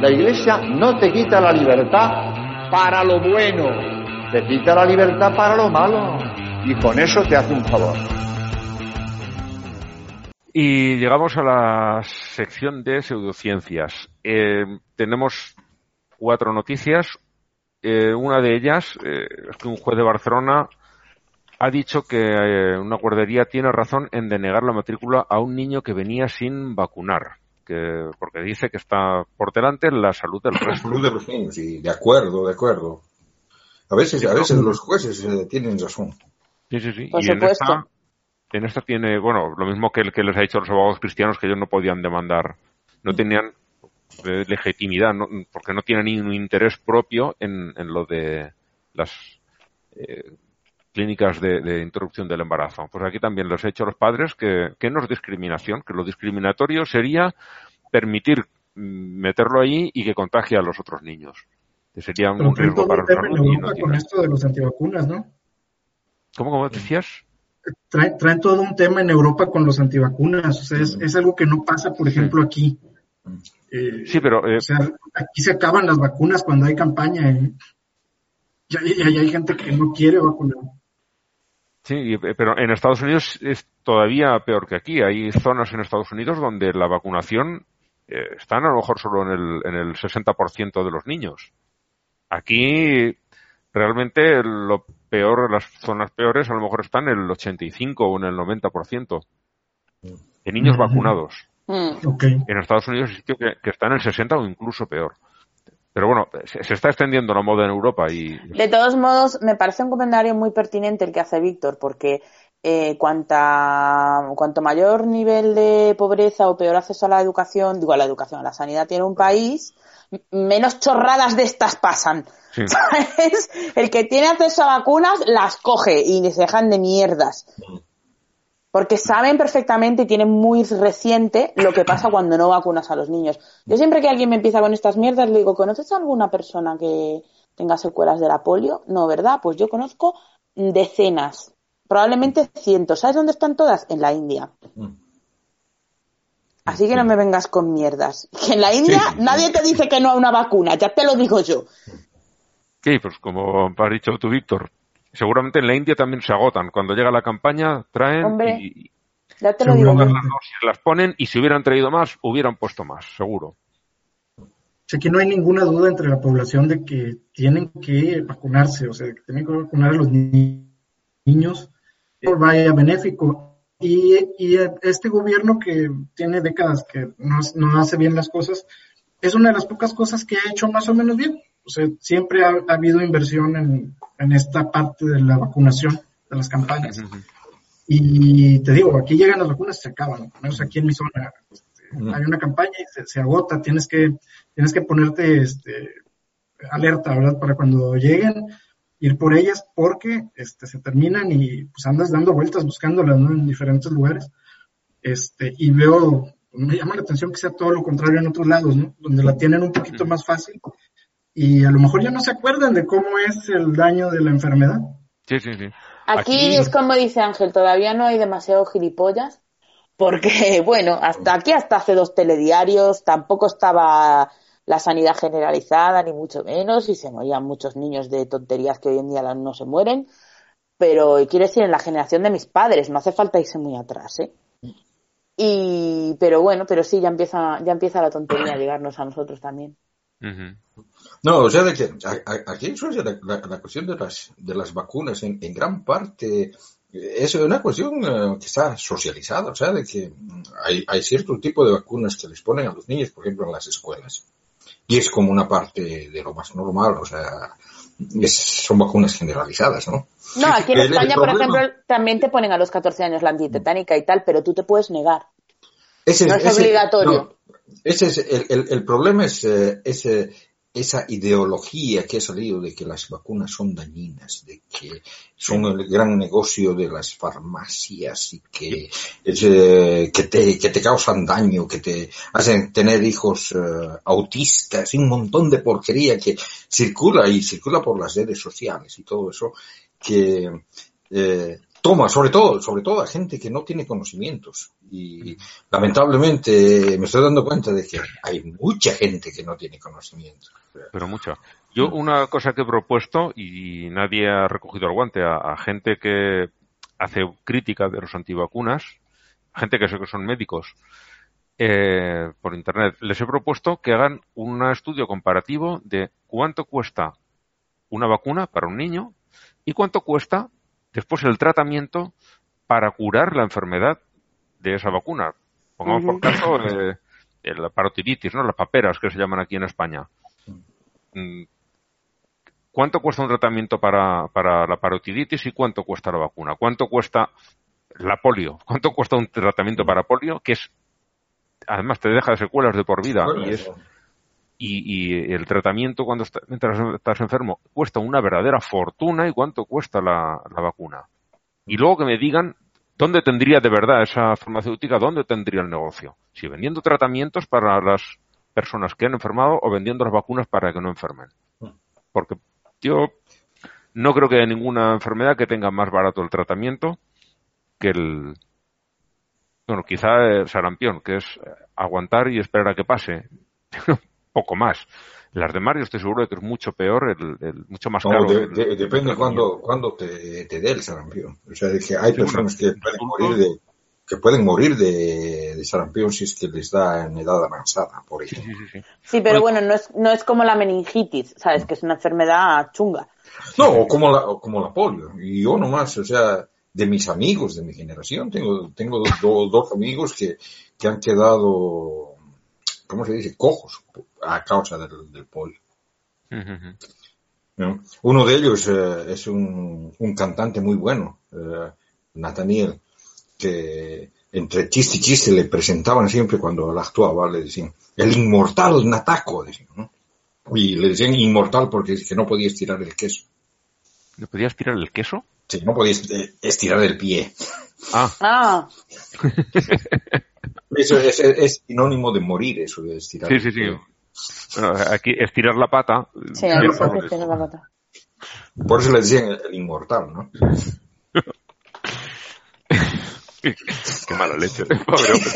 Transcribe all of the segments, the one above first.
La iglesia no te quita la libertad para lo bueno, te quita la libertad para lo malo. Y con eso te hace un favor. Y llegamos a la sección de pseudociencias. Eh, tenemos cuatro noticias. Eh, una de ellas eh, es que un juez de Barcelona ha dicho que una guardería tiene razón en denegar la matrícula a un niño que venía sin vacunar. Que, porque dice que está por delante la salud del La salud de los niños, y de acuerdo, de acuerdo. A veces, a veces los jueces eh, tienen razón. Sí, sí, sí. Por y en esta, en esta tiene, bueno, lo mismo que, el que les ha dicho a los abogados cristianos que ellos no podían demandar, no tenían eh, legitimidad, no- porque no tienen ningún interés propio en, en lo de las eh, clínicas de, de interrupción del embarazo. Pues aquí también les he dicho a los padres que, que no es discriminación, que lo discriminatorio sería permitir mm, meterlo ahí y que contagie a los otros niños. Que sería un riesgo para no Europa con esto de los antivacunas, ¿no? ¿Cómo, cómo decías? Traen, traen todo un tema en Europa con los antivacunas. O sea, es, es algo que no pasa, por ejemplo, aquí. Eh, Sí, pero eh, O sea, aquí se acaban las vacunas cuando hay campaña y, y hay, y hay gente que no quiere vacunar. Sí, y- pero en Estados Unidos es todavía peor que aquí. Hay zonas en Estados Unidos donde la vacunación eh, está a lo mejor solo en el, en el 60% de los niños. Aquí realmente lo peor, las zonas peores a lo mejor están en el 85 o en el 90% de niños vacunados. Mm. En Estados Unidos es sitio que, que está en el 60 o incluso peor. Pero bueno, se, se está extendiendo la moda en Europa y De todos modos, me parece un comentario muy pertinente el que hace Víctor, porque eh, cuanta, cuanto mayor nivel de pobreza o peor acceso a la educación, digo a la educación, a la sanidad tiene un país, menos chorradas de estas pasan. Sí. ¿Sabes? El que tiene acceso a vacunas las coge y se dejan de mierdas. Porque saben perfectamente y tienen muy reciente lo que pasa cuando no vacunas a los niños. Yo siempre que alguien me empieza con estas mierdas le digo, ¿conoces a alguna persona que tenga secuelas de la polio? No, ¿verdad? Pues yo conozco decenas, probablemente cientos. ¿Sabes dónde están todas? En la India. Así que no me vengas con mierdas. Que en la India Sí, nadie te dice que no a una vacuna, ya te lo digo yo. Sí, pues como has dicho tú, Víctor, seguramente en la India también se agotan. Cuando llega la campaña, traen Hombre. y, Ya te lo digo todas yo. las dosis las ponen y si hubieran traído más, hubieran puesto más, seguro. O sea, aquí no hay ninguna duda entre la población de que tienen que vacunarse, o sea, que tienen que vacunar a los ni- niños, vaya benéfico. Y, y este gobierno que tiene décadas que no, no hace bien las cosas, es una de las pocas cosas que ha hecho más o menos bien. O sea, siempre ha, ha habido inversión en, en esta parte de la vacunación, de las campañas. Y te digo, aquí llegan las vacunas y se acaban, al menos aquí en mi zona. Este, hay una campaña y se, se agota, tienes que, tienes que ponerte este, alerta, ¿verdad? Para cuando lleguen, ir por ellas, porque este, se terminan y pues andas dando vueltas buscándolas, ¿no? En diferentes lugares. Este, y veo, me llama la atención que sea todo lo contrario en otros lados, ¿no? Donde la tienen un poquito más fácil y a lo mejor ya no se acuerdan de cómo es el daño de la enfermedad. Sí, sí, sí. Aquí, Aquí- es como dice Ángel, todavía no hay demasiado gilipollas, porque, bueno, hasta aquí, hasta hace dos telediarios, tampoco estaba la sanidad generalizada, ni mucho menos, y se morían muchos niños de tonterías que hoy en día no se mueren, pero quiero decir, en la generación de mis padres, no hace falta irse muy atrás, ¿eh? Y, pero bueno, pero sí, ya empieza, ya empieza la tontería a llegarnos a nosotros también. No, o sea, de que aquí en Suecia la, la- la cuestión de las, de las vacunas en, en gran parte eh, es una cuestión eh, que está socializada, o sea, de que mm, hay, hay cierto tipo de vacunas que les ponen a los niños, por ejemplo, en las escuelas. Y es como una parte de lo más normal, o sea, es- son vacunas generalizadas, ¿no? No, aquí en España, por ejemplo, también te ponen a los 14 años la antitetánica y tal, pero tú te puedes negar. Ese No es obligatorio. no, ese es el, el- el problema es eh, ese- esa ideología que ha salido de que las vacunas son dañinas, de que son el gran negocio de las farmacias y que, es, eh, que, te, que te causan daño, que te hacen tener hijos eh, autistas y un montón de porquería que circula y circula por las redes sociales y todo eso, que eh, toma, sobre todo, sobre todo a gente que no tiene conocimientos. Y lamentablemente me estoy dando cuenta de que hay mucha gente que no tiene conocimientos. Pero mucha. Yo una cosa que he propuesto y nadie ha recogido el guante a, gente que hace crítica de los antivacunas, gente que sé que son médicos, eh, por internet, les he propuesto que hagan un estudio comparativo de cuánto cuesta una vacuna para un niño y cuánto cuesta después el tratamiento para curar la enfermedad de esa vacuna. Pongamos por caso eh, la parotiditis, ¿no? Las paperas que se llaman aquí en España. Mm, ¿Cuánto cuesta un tratamiento para, para la parotiditis y cuánto cuesta la vacuna? ¿Cuánto cuesta la polio? ¿Cuánto cuesta un tratamiento para polio? Que es, además te deja secuelas de por vida y es, y, el tratamiento cuando mientras estás enfermo cuesta una verdadera fortuna y cuánto cuesta la, vacuna. Y luego que me digan dónde tendría de verdad esa farmacéutica, dónde tendría el negocio. Si vendiendo tratamientos para las personas que han enfermado o vendiendo las vacunas para que no enfermen. Porque yo no creo que haya ninguna enfermedad que tenga más barato el tratamiento que el, bueno, quizá el sarampión, que es aguantar y esperar a que pase. poco más. Las de Mario estoy seguro de que es mucho peor, el, mucho más caro. depende cuando, cuando te, te dé el sarampión. O sea, que hay personas que pueden morir de que pueden morir de, sarampión si es que les da en edad avanzada, por ejemplo. Sí, pero bueno, no es, no es como la meningitis, ¿sabes? Que es una enfermedad chunga. No, o como la, como la polio. Y yo nomás, o sea, de mis amigos de mi generación, tengo, tengo dos, amigos que, que han quedado ¿cómo se dice? Cojos a causa del, polio. Uno de ellos eh, es un, cantante muy bueno, uh, Nathaniel, que entre chiste y chiste le presentaban siempre cuando él actuaba, le decían, el inmortal Nataco, decían, Y le decían inmortal porque que no podía estirar el queso. ¿No podía estirar el queso? Sí, no podía eh, estirar el pie. Ah. ah. Eso es, sinónimo de morir, eso de estirar. Sí, sí, sí. aquí estirar la pata. Sí, aquí estirar la pata. Por eso le decían el, inmortal, ¿no? Qué mala leche, pobre hombre.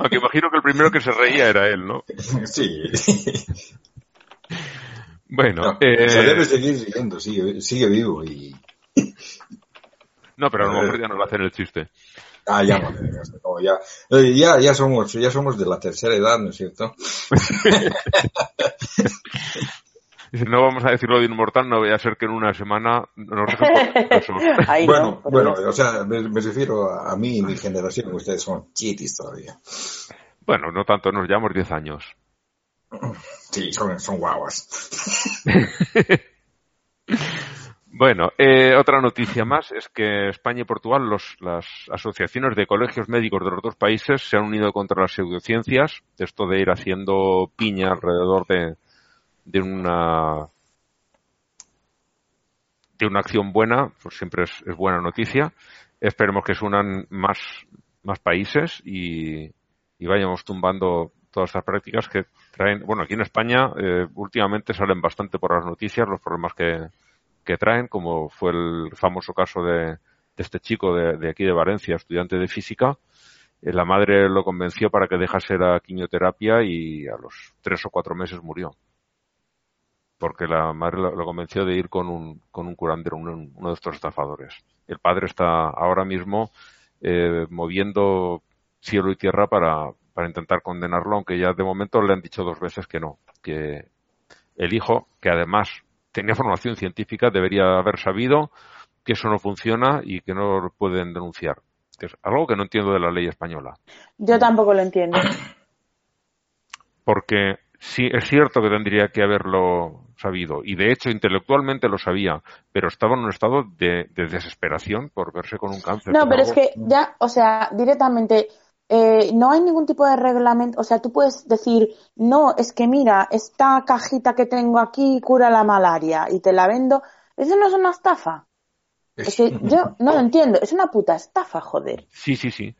Aunque imagino que el primero que se reía era él, ¿no? Sí. Bueno, eh... debe seguir siguiendo, sigue, sigue vivo y... No, pero a lo mejor ya no va a hacer el chiste. Ah, ya, ya, eh, ya, ya somos, ya somos de la tercera edad, ¿no es cierto? no vamos a decirlo de inmortal, no voy a ser que en una semana nos Bueno, bueno, o sea, me, refiero a, mí y mi generación, ustedes son chitis todavía. Bueno, no tanto, nos llevamos 10 años. Sí, son, son guaguas. Bueno, eh, otra noticia más es que España y Portugal, las asociaciones de colegios médicos de los dos países se han unido contra las pseudociencias, esto de ir haciendo piña alrededor de, de una de una acción buena, pues siempre es, buena noticia. Esperemos que se unan más, más países y, vayamos tumbando todas estas prácticas que traen, bueno, aquí en España eh, últimamente salen bastante por las noticias los problemas que, que traen, como fue el famoso caso de, este chico de, aquí de Valencia, estudiante de física. Eh, la madre lo convenció para que dejase la quimioterapia y a los tres o cuatro meses murió. Porque la madre lo, convenció de ir con un, con un curandero, uno de estos estafadores. El padre está ahora mismo eh, moviendo cielo y tierra para, para intentar condenarlo, aunque ya de momento le han dicho dos veces que no, que el hijo, que además tenía formación científica, debería haber sabido que eso no funciona y que no lo pueden denunciar. es algo que no entiendo de la ley española. Yo tampoco lo entiendo. Porque sí, es cierto que tendría que haberlo sabido, y de hecho intelectualmente lo sabía, pero estaba en un estado de, desesperación por verse con un cáncer. No, pero es que ya, o sea, directamente eh, no hay ningún tipo de reglamento, o sea, tú puedes decir, no, es que mira, esta cajita que tengo aquí cura la malaria y te la vendo, eso no es una estafa. Es que yo no lo entiendo, es una puta estafa, joder. Sí, sí, sí.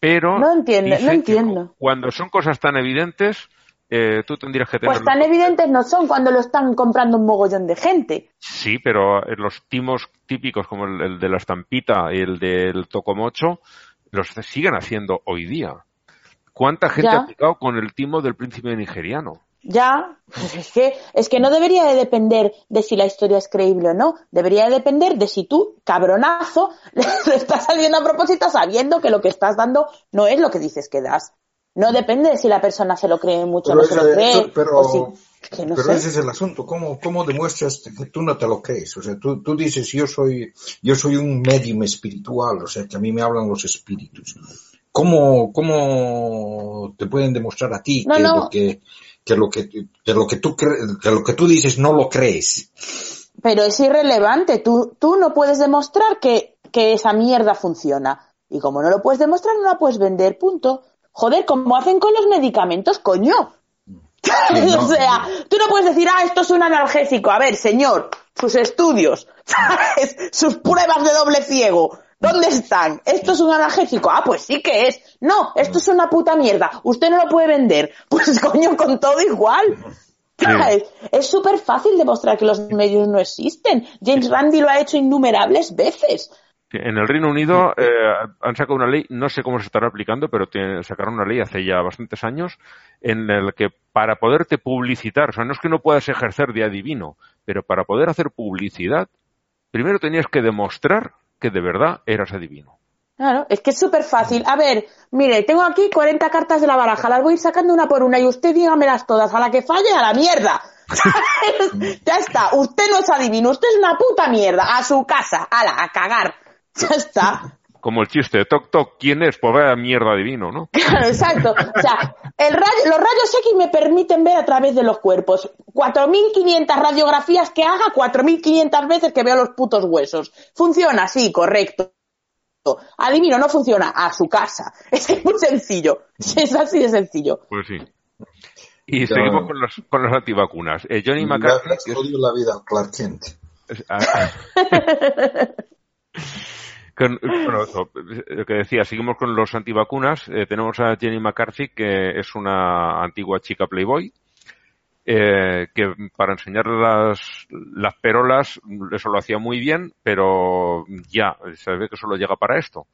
Pero. No entiendo, no entiendo. Cuando son cosas tan evidentes, eh, tú tendrías que tener... Pues tan evidentes no son cuando lo están comprando un mogollón de gente. Sí, pero eh, los timos típicos como el, el de la estampita y el del tocomocho los siguen haciendo hoy día. ¿Cuánta gente Ya. ha picado con el timo del príncipe nigeriano? Ya, pues es que, es que no debería de depender de si la historia es creíble o no. Debería de depender de si tú, cabronazo, le estás saliendo a propósito sabiendo que lo que estás dando no es lo que dices que das. No depende de si la persona se lo cree mucho o no se lo cree. pero, o si, que no pero sé. ese es el asunto. ¿Cómo, cómo demuestras que tú no te lo crees? O sea, tú, tú dices, yo soy, yo soy un medium espiritual, o sea, que a mí me hablan los espíritus. ¿Cómo, cómo te pueden demostrar a ti No, que, no. Lo que, que lo que, que lo que tú que lo que tú dices no lo crees? Pero es irrelevante. Tú, tú no puedes demostrar que, que esa mierda funciona. Y como no lo puedes demostrar, no la puedes vender, punto. Joder, como hacen con los medicamentos, coño. no, o sea, tú no puedes decir, ah, esto es un analgésico. A ver, señor, sus estudios, ¿sabes? Sus pruebas de doble ciego. ¿Dónde están? ¿Esto es un analgésico? Ah, pues sí que es. No, esto es una puta mierda. Usted no lo puede vender. Pues coño, con todo igual. ¿Sabes? Es súper fácil demostrar que los medios no existen. James Randi lo ha hecho innumerables veces. En el Reino Unido eh, han sacado una ley, no sé cómo se estará aplicando, pero tiene- sacaron una ley hace ya bastantes años en el que para poderte publicitar, o sea, no es que no puedas ejercer de adivino, pero para poder hacer publicidad, primero tenías que demostrar que de verdad eras adivino. Claro, es que es súper fácil. A ver, mire, tengo aquí 40 cartas de la baraja, las voy a ir sacando una por una y usted dígamelas todas. A la que falle, a la mierda. Ya está, usted no es adivino, usted es una puta mierda. A su casa, ala, a cagar. Ya está. Como el chiste, toc toc, ¿quién es? Pues vaya mierda adivino, ¿no? Claro, exacto. O sea, el rayo- los rayos X me permiten ver a través de los cuerpos. 4.500 radiografías que haga, 4.500 veces que veo los putos huesos. Funciona, sí, correcto. Adivino, no funciona. A su casa. Es muy sencillo. Es así de sencillo. Pues sí. Y seguimos con los, con los antivacunas. Eh, Johnny McCarthy, es- jodido la vida Clark Kent. Lo que decía, seguimos con los antivacunas. Eh, tenemos a Jenny McCarthy, que es una antigua chica Playboy, eh, que para enseñar las, las perolas, eso lo hacía muy bien, pero ya, se ve que solo llega para esto.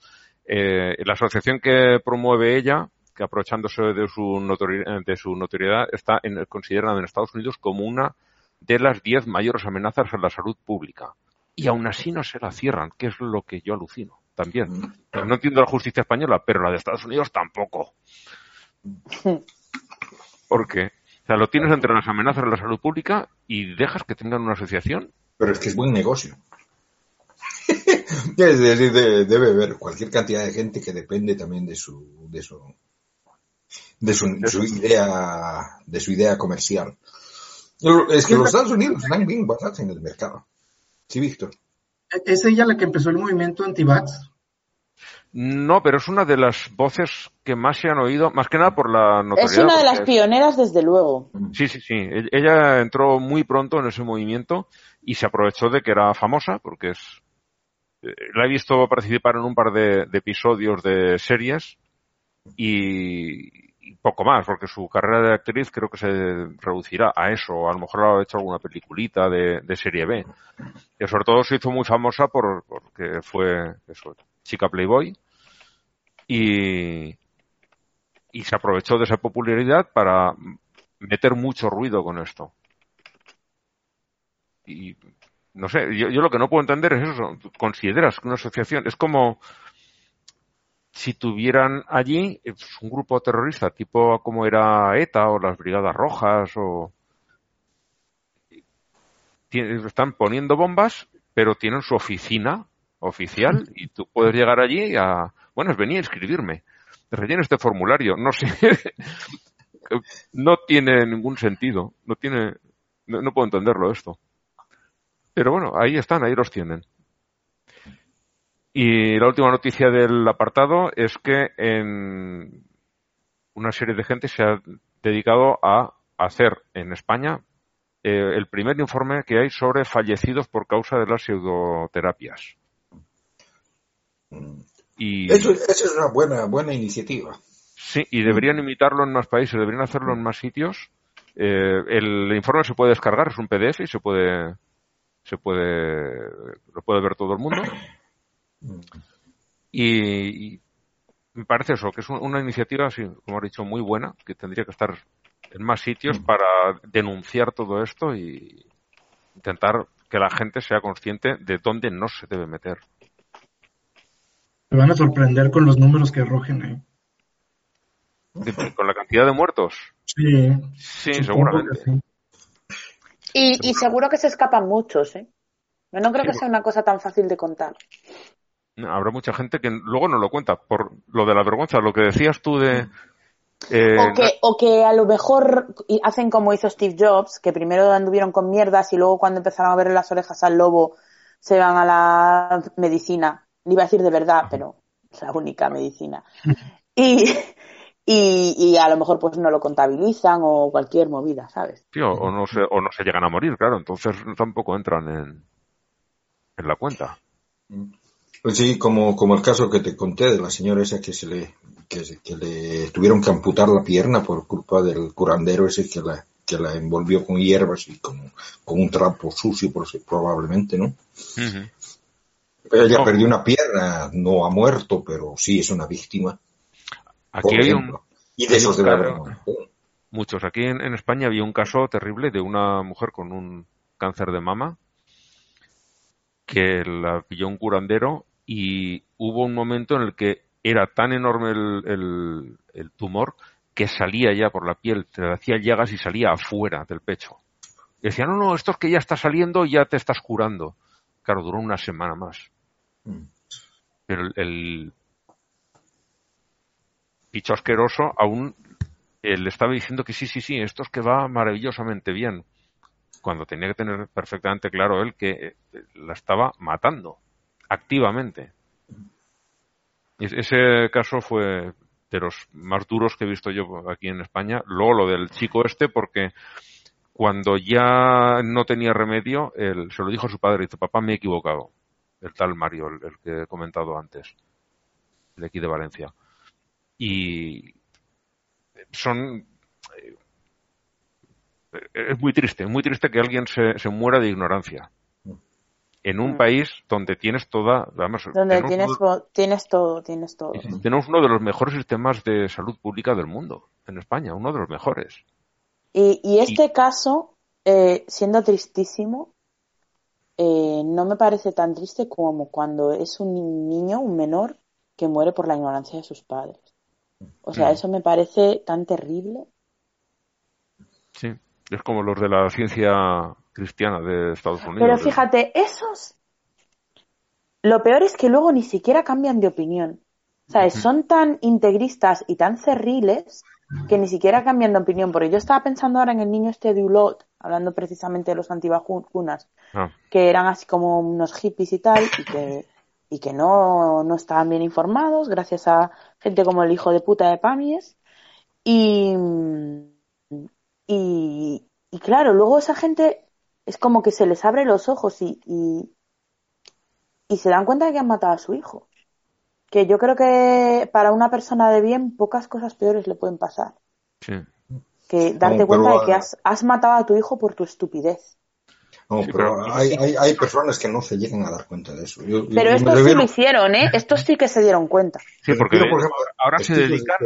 Eh, la asociación que promueve ella, que aprovechándose de su, notori- de su notoriedad, está en, considerada en Estados Unidos como una de las 10 mayores amenazas a la salud pública. Y aún así no se la cierran, que es lo que yo alucino también. No entiendo la justicia española, pero la de Estados Unidos tampoco. ¿Por qué? O sea, lo tienes entre las amenazas a la salud pública y dejas que tengan una asociación. Pero es que es buen negocio. es decir, de- debe haber cualquier cantidad de gente que depende también de su, de su, de su, su idea, de su idea comercial. Es que los Estados Unidos están bien basados en el mercado. Sí, Víctor. ¿Es ella la que empezó el movimiento anti-vax? No, pero es una de las voces que más se han oído, más que nada por la notoriedad. Es una de las pioneras, desde luego. Sí, sí, sí. E- Ella entró muy pronto en ese movimiento y se aprovechó de que era famosa, porque es. eh, La he visto participar en un par de, de episodios de series y, y poco más, porque su carrera de actriz creo que se reducirá a eso. A lo mejor ha hecho alguna peliculita de, de serie B. Que sobre todo se hizo muy famosa por, porque fue eso, chica Playboy y, y se aprovechó de esa popularidad para meter mucho ruido con esto. Y no sé, yo, yo lo que no puedo entender es eso. Consideras que una asociación es como si tuvieran allí eh, pues, un grupo terrorista, tipo como era ETA o las Brigadas Rojas o están poniendo bombas, pero tienen su oficina oficial y tú puedes llegar allí a, bueno, venía a inscribirme. Rellena este formulario, no sé, no tiene ningún sentido, no tiene, no, no puedo entenderlo esto. Pero bueno, ahí están, ahí los tienen. Y la última noticia del apartado es que en una serie de gente se ha dedicado a hacer en España eh, el primer informe que hay sobre fallecidos por causa de las pseudoterapias. Y Eso, eso es una buena, buena iniciativa. Sí, y deberían imitarlo en más países, deberían hacerlo en más sitios. Eh, el informe se puede descargar, es un PDF y se puede, se puede, lo puede ver todo el mundo. Y, y me parece eso, que es un- una iniciativa, así, como has dicho, muy buena, que tendría que estar en más sitios para denunciar todo esto y intentar que la gente sea consciente de dónde no se debe meter. Se van a sorprender con los números que arrojen ahí. Con la cantidad de muertos, Sí, sí, seguramente. que sí. Y, y seguro que se escapan muchos, ¿eh? Yo no creo que sea una cosa tan fácil de contar. Habrá mucha gente que luego no lo cuenta por lo de la vergüenza, lo que decías tú de... eh, O que, o que a lo mejor y- hacen como hizo Steve Jobs, que primero anduvieron con mierdas y luego cuando empezaron a ver las orejas al lobo se van a la medicina. Iba a decir de verdad, pero es la única medicina. Y, y, y a lo mejor pues no lo contabilizan o cualquier movida, ¿sabes? sí, o, o no se, o no se llegan a morir, claro, entonces tampoco entran en, en la cuenta. Pues sí, como, como el caso que te conté de la señora esa que se le, que, que le tuvieron que amputar la pierna por culpa del curandero ese que la, que la envolvió con hierbas y con, con un trapo sucio por- probablemente, ¿no? Ella No. perdió una pierna, no ha muerto, pero sí es una víctima. Aquí hay un. Y de esos debe haber muchos. Aquí en, en España había un caso terrible de una mujer con un cáncer de mama que la pilló un curandero y hubo un momento en el que era tan enorme el, el- el tumor que salía ya por la piel, te hacía llagas y salía afuera del pecho. Y decía, no, no, esto es que ya está saliendo y ya te estás curando. Claro, duró una semana más. Mm. Pero el, el bicho asqueroso aún eh, le estaba diciendo que sí, sí, sí, esto es que va maravillosamente bien. Cuando tenía que tener perfectamente claro él que eh, la estaba matando activamente. Ese caso fue de los más duros que he visto yo aquí en España. Luego lo del chico este, porque cuando ya no tenía remedio, él se lo dijo a su padre, dice, papá, me he equivocado. El tal Mario, el, que he comentado antes, de aquí de Valencia. Y son... eh, Es muy triste, muy triste que alguien se, se muera de ignorancia. En un Mm. país donde tienes toda... Además, Donde tienes, uno- tienes todo, tienes todo. tenemos uno de los mejores sistemas de salud pública del mundo, en España, uno de los mejores. Y, y este caso, eh, siendo tristísimo, eh, no me parece tan triste como cuando es un ni- niño, un menor, que muere por la ignorancia de sus padres. O sea, Mm. eso me parece tan terrible. Sí, es como los de la ciencia cristiana de Estados Unidos. Pero fíjate, esos... Lo peor es que luego ni siquiera cambian de opinión. ¿Sabes? Ujú. Son tan integristas y tan cerriles que ni siquiera cambian de opinión. Porque yo estaba pensando ahora en el niño este de Ulot, hablando precisamente de los antivacunas, Ah, que eran así como unos hippies y tal, y que, y que no, no estaban bien informados, gracias a gente como el hijo de puta de Pamies. Y, y, y claro, luego esa gente es como que se les abre los ojos y, y, y se dan cuenta de que han matado a su hijo. Que yo creo que para una persona de bien pocas cosas peores le pueden pasar. sí. Que darte No, pero, cuenta de que has, has matado a tu hijo por tu estupidez. No, Sí, pero pero- hay, hay, hay personas que no se llegan a dar cuenta de eso. Yo- Pero yo estos sí lo hicieron, ¿eh? Estos sí que se dieron cuenta. Sí, porque Pero, por ejemplo, ahora se de dedican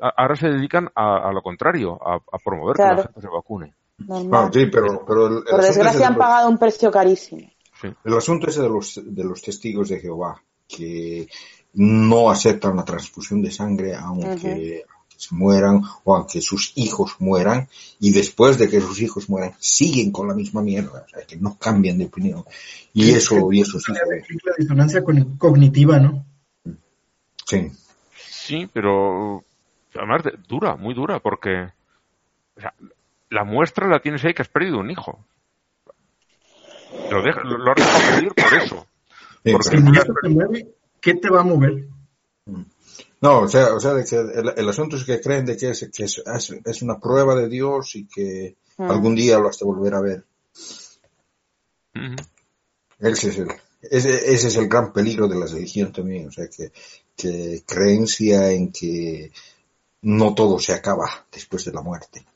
a, ahora se dedican a, a lo contrario, a, a promover que la gente se vacune. Normal. No, sí, pero, pero el, el Por desgracia de han los- pagado un precio carísimo. Sí. El asunto ese de los, de los testigos de Jehová, que no aceptan la transfusión de sangre aunque se mueran o aunque sus hijos mueran, y después de que sus hijos mueran, siguen con la misma mierda, o sea, que no cambian de opinión. Y eso, y eso sí. La disonancia cognitiva, ¿no? Sí. Sí, pero además de- dura, muy dura, porque o sea, la muestra la tienes ahí que has perdido un hijo. Lo, deja- lo, lo has dejado morir por eso. Sí, Porque Si eso te mueve, ¿qué te va a mover? No, o sea, o sea, de que el, el asunto es que creen de que, es, que es, es- es una prueba de Dios y que Mm. algún día lo has de volver a ver. Ese es el, ese, ese es el gran peligro de la religión también, o sea, que, que creencia en que no todo se acaba después de la muerte.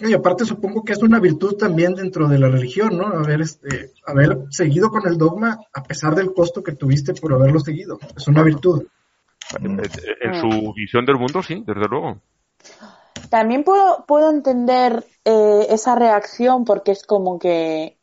Y aparte supongo que es una virtud también dentro de la religión, ¿no? Haber, este, haber seguido con el dogma a pesar del costo que tuviste por haberlo seguido. Es una virtud. En, en su visión del mundo, sí, desde luego. También puedo, puedo entender eh, esa reacción porque es como que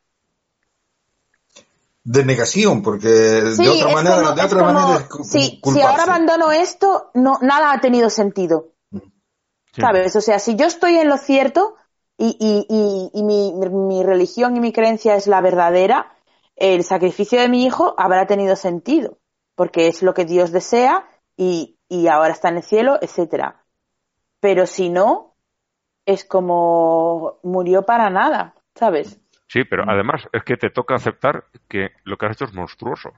de negación, porque Sí, de otra manera, como- de es otra como, manera es si, ahora abandono esto, no, nada ha tenido sentido. Sí. ¿Sabes? O sea, si yo estoy en lo cierto y, y, y, y mi, mi religión y mi creencia es la verdadera, el sacrificio de mi hijo habrá tenido sentido, porque es lo que Dios desea y, y ahora está en el cielo, etcétera. Pero si no, es como murió para nada, ¿sabes? Sí, pero además es que te toca aceptar que lo que has hecho es monstruoso,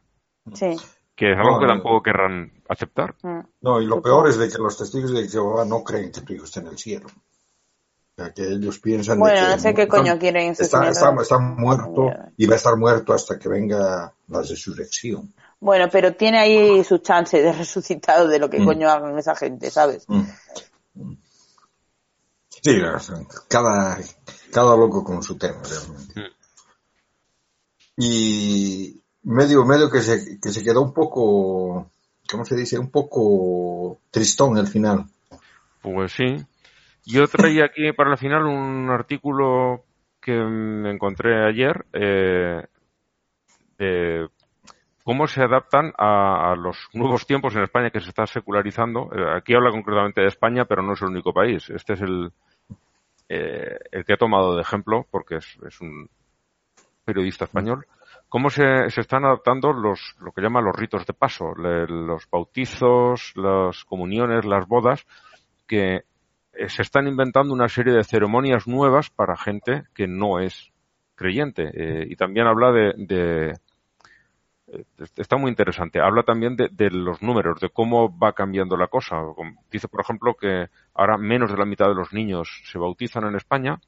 Sí. que es algo No, que tampoco querrán aceptar. Mm. No, y lo peor es de que los testigos de Jehová no creen que tu hijo está en el cielo. O sea, que ellos piensan Bueno, que no sé qué están- coño quieren está, está, está muerto y va a estar muerto hasta que venga la resurrección. Bueno, pero tiene ahí su chance de resucitado de lo que Mm. coño hagan esa gente, ¿sabes? Mm. Sí, cada, cada loco con su tema, realmente. Mm. Y medio, medio que se, que se quedó un poco, ¿cómo se dice? Un poco tristón al final. Pues sí. Yo traía aquí para el final un artículo que me encontré ayer eh, de cómo se adaptan a, los nuevos tiempos en España que se está secularizando. Eh, aquí habla concretamente de España, pero no es el único país. Este es el, eh, el que he tomado de ejemplo, porque es, un periodista español. Cómo se, están adaptando los, lo que llaman los ritos de paso, le- los bautizos, las comuniones, las bodas, que se están inventando una serie de ceremonias nuevas para gente que no es creyente. Eh, y también habla de, eh, está muy interesante. Habla también de, de los números, de cómo va cambiando la cosa. Dice, por ejemplo, que ahora menos de la mitad de los niños se bautizan en España.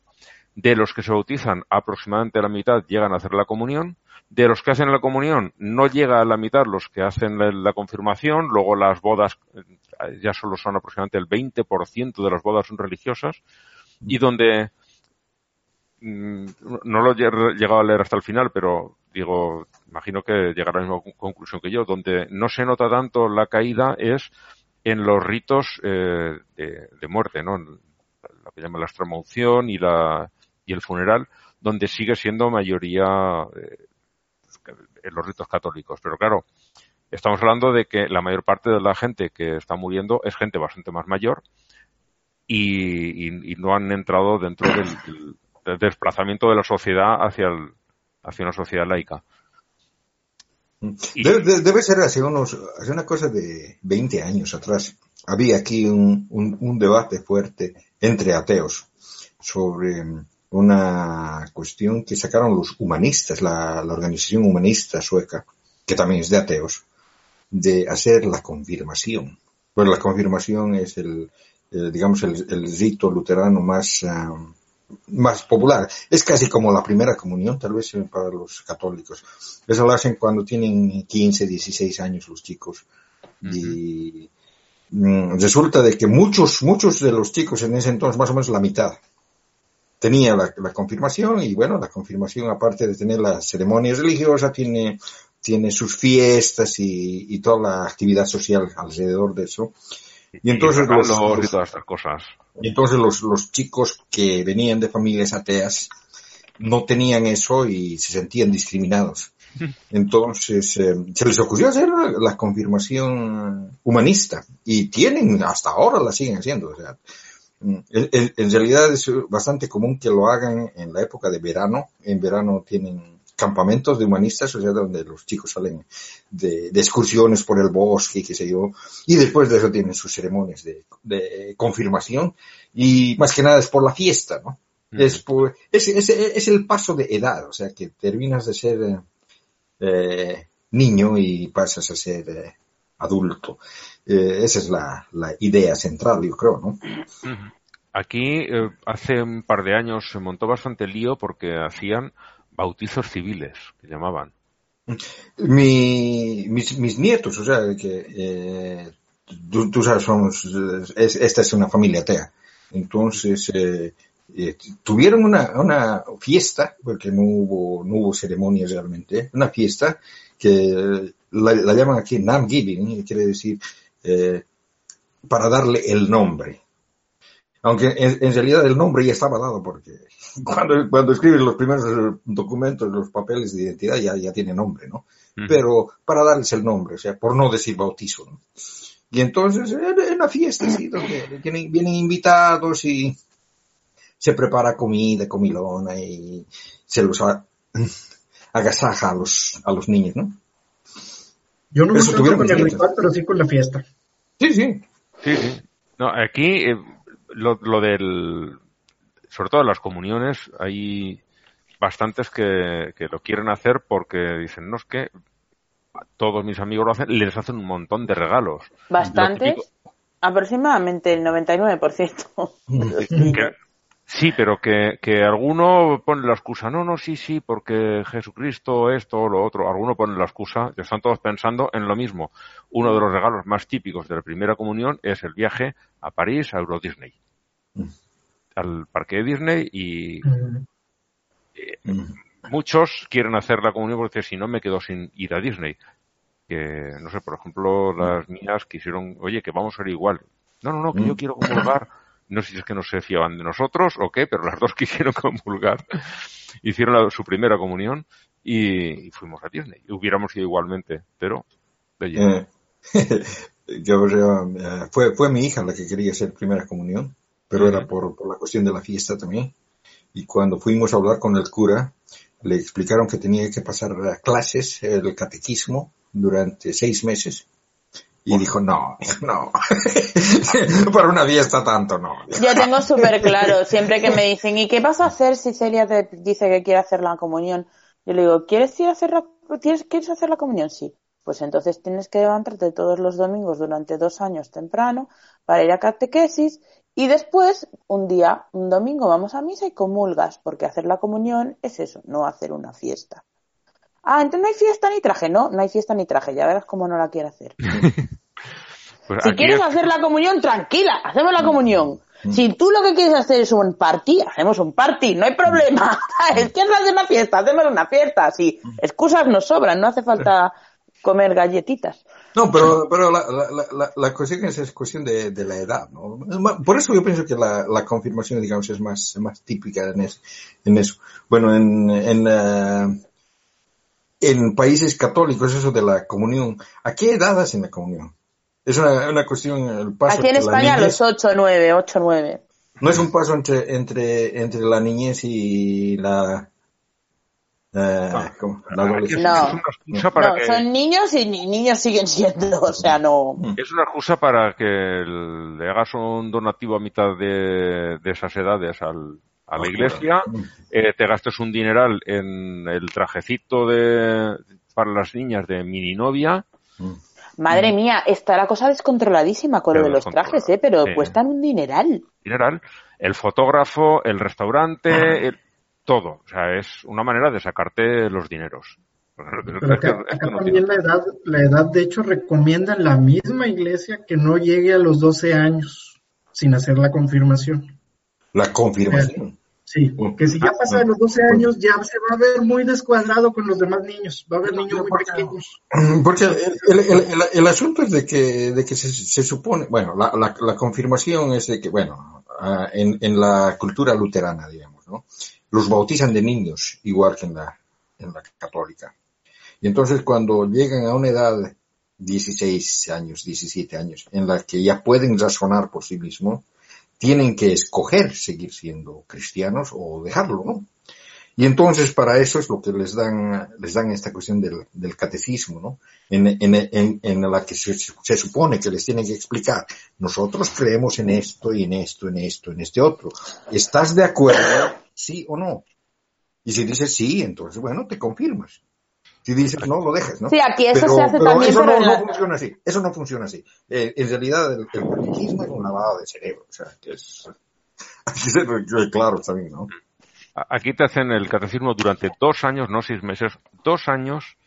De los que se bautizan, aproximadamente la mitad llegan a hacer la comunión. De los que hacen la comunión, no llega a la mitad los que hacen la, la confirmación. Luego las bodas eh, ya solo son aproximadamente el 20% de las bodas son religiosas. Y donde mm, no lo he lle- llegado a leer hasta el final, pero digo, imagino que llegará a la misma conclusión que yo. Donde no se nota tanto la caída es en los ritos eh, de, de muerte, ¿no? Lo que llaman la extremaunción y la y el funeral, donde sigue siendo mayoría eh, en los ritos católicos. Pero claro, estamos hablando de que la mayor parte de la gente que está muriendo es gente bastante más mayor y, no han entrado dentro del, desplazamiento de la sociedad hacia, el- hacia una sociedad laica. Debe, de- debe ser hace unos, hace una cosa de 20 años atrás. Había aquí un, un, un debate fuerte entre ateos sobre una cuestión que sacaron los humanistas, la, la organización humanista sueca, que también es de ateos, de hacer la confirmación. Pues la confirmación es el, digamos, el, el rito luterano más, ah, más popular. Es casi como la primera comunión, tal vez eh, para los católicos. Eso lo hacen cuando tienen 15, 16 años los chicos. Y mm, resulta de que muchos, muchos de los chicos en ese entonces, más o menos la mitad, tenía la, la confirmación y bueno, la confirmación aparte de tener la ceremonia religiosa, tiene, tiene sus fiestas y, y toda la actividad social alrededor de eso. Y entonces y los, y los- todas estas cosas. y entonces los, los chicos que venían de familias ateas no tenían eso y se sentían discriminados. Entonces eh, se les ocurrió hacer la, la confirmación humanista y tienen, hasta ahora la siguen haciendo. O sea, en, en- realidad es bastante común que lo hagan en la época de verano. En verano tienen campamentos de humanistas, o sea, donde los chicos salen de, de excursiones por el bosque, qué sé yo, y después de eso tienen sus ceremonias de, de confirmación y más que nada es por la fiesta, ¿no? Mm. Es, por, es, es, es el paso de edad, o sea, que terminas de ser eh, eh, niño y pasas a ser eh, adulto. Eh, esa es la, la idea central, yo creo, ¿no? Aquí eh, hace un par de años se montó bastante lío porque hacían bautizos civiles, que llamaban. Mi, mis, mis nietos, o sea, que eh, tú, tú sabes, somos, es- esta es una familia atea. Entonces, eh, tuvieron una, una fiesta, porque no hubo, no hubo ceremonia realmente, una fiesta que la, la llaman aquí Nam Giving, quiere decir eh, para darle el nombre. Aunque en, en realidad el nombre ya estaba dado porque cuando, cuando escriben los primeros documentos, los papeles de identidad ya, ya tiene nombre, ¿no? Pero para darles el nombre, o sea, por no decir bautizo, ¿no? Y entonces es una fiesta, así, donde vienen, vienen invitados y se prepara comida, comilona y se los a- agasaja a los, a los niños, ¿no? Yo no tuvieron con el ritual, pero sí con la fiesta. Sí, sí. Sí, sí. No, aquí eh, lo, lo del. Sobre todo en las comuniones, hay bastantes que, que lo quieren hacer porque dicen, no es que todos mis amigos lo hacen, les hacen un montón de regalos. Bastantes, típico- aproximadamente el 99%. de los niños. que- sí, pero que, que alguno pone la excusa, no, no, sí, sí, porque Jesucristo, esto, lo otro, alguno pone la excusa, están todos pensando en lo mismo. Uno de los regalos más típicos de la primera comunión es el viaje a París, a Euro Disney. Al parque de Disney y Mm, Mm. muchos quieren hacer la comunión porque si no me quedo sin ir a Disney. Que, no sé, por ejemplo, las mías quisieron, oye, que vamos a ir igual. No, no, no, que yo Mm. quiero comulgar. No sé si es que no se fiaban de nosotros o qué, pero las dos quisieron comulgar. Hicieron la- su primera comunión y, y fuimos a Disney. Y hubiéramos ido igualmente, pero de. Eh, yo, yo, eh, fue, fue mi hija la que quería hacer primera comunión, pero era por, por la cuestión de la fiesta también. Y cuando fuimos a hablar con el cura, le explicaron que tenía que pasar a clases, el catequismo, durante seis meses. Y dijo, no, no, para una fiesta tanto, no. Yo tengo súper claro, siempre que me dicen, ¿y qué vas a hacer si Celia te dice que quiere hacer la comunión? Yo le digo, ¿quieres ir a hacer la, ¿tienes- ¿quieres hacer la comunión? Sí. Pues entonces tienes que levantarte todos los domingos durante dos años temprano para ir a catequesis y después, un día, un domingo, vamos a misa y comulgas, porque hacer la comunión es eso, no hacer una fiesta. Ah, entonces no hay fiesta ni traje, no, no hay fiesta ni traje, ya verás cómo no la quiere hacer. Pues Si quieres es- hacer la comunión, tranquila, hacemos la comunión. Si tú lo que quieres hacer es un party, hacemos un party, no hay problema. ¿Quieres hacer una fiesta? Hacemos una fiesta. Sí, excusas nos sobran, no hace falta comer galletitas. No, pero, pero la, la, la- la, cuestión es, es cuestión de, de la edad, ¿no? Es Por eso yo pienso que la, la confirmación, digamos, es más, más típica en, es- en eso. Bueno, en, en, eh, en países católicos, eso de la comunión, ¿a qué edad hacen la comunión? Es una, una cuestión, el paso Aquí en entre la España niñez- los 8, 9, 8, 9. No es un paso entre, entre, entre la niñez y la, eh, ¿cómo? la. No. es una excusa para No, que... son niños y ni- niños siguen siendo, o sea, no. Es una excusa para que le hagas un donativo a mitad de, de esas edades al, a la iglesia, eh, te gastes un dineral en el trajecito de para las niñas de mini novia, Madre mía, está la cosa descontroladísima con lo de los trajes, ¿eh? Pero sí. cuestan un dineral. dineral, el fotógrafo, el restaurante, el- todo. O sea, es una manera de sacarte los dineros. Pero acá, también la edad, la edad, de hecho, recomienda en la misma iglesia que no llegue a los 12 años sin hacer la confirmación. La confirmación. Sí, que si ya pasa de los 12 años ya se va a ver muy descuadrado con los demás niños. Va a haber niños muy pequeños. Porque el, el- el- el- el asunto es de que, de que se, se supone, bueno, la, la- la confirmación es de que, bueno, ah, en, en la cultura luterana, digamos, ¿no? Los bautizan de niños, igual que en la, en la católica. Y entonces cuando llegan a una edad, 16 años, 17 años, en la que ya pueden razonar por sí mismos, tienen que escoger seguir siendo cristianos o dejarlo, ¿no? Y entonces para eso es lo que les dan, les dan esta cuestión del, del catecismo, ¿no? En, en, en, en la que se, se supone que les tienen que explicar, nosotros creemos en esto y en esto, en esto, en este otro. ¿Estás de acuerdo? Sí o no. Y si dices sí, entonces bueno, te confirmas. Si dices no, lo dejas, ¿no? Sí, aquí eso se hace también, eso pero no, no funciona así. Eso no funciona así. Eh, en realidad el, el catequismo es un lavado de cerebro, o sea, que es, hay que ser claro también, ¿no? Aquí te hacen el catecismo durante dos años, no seis meses, dos años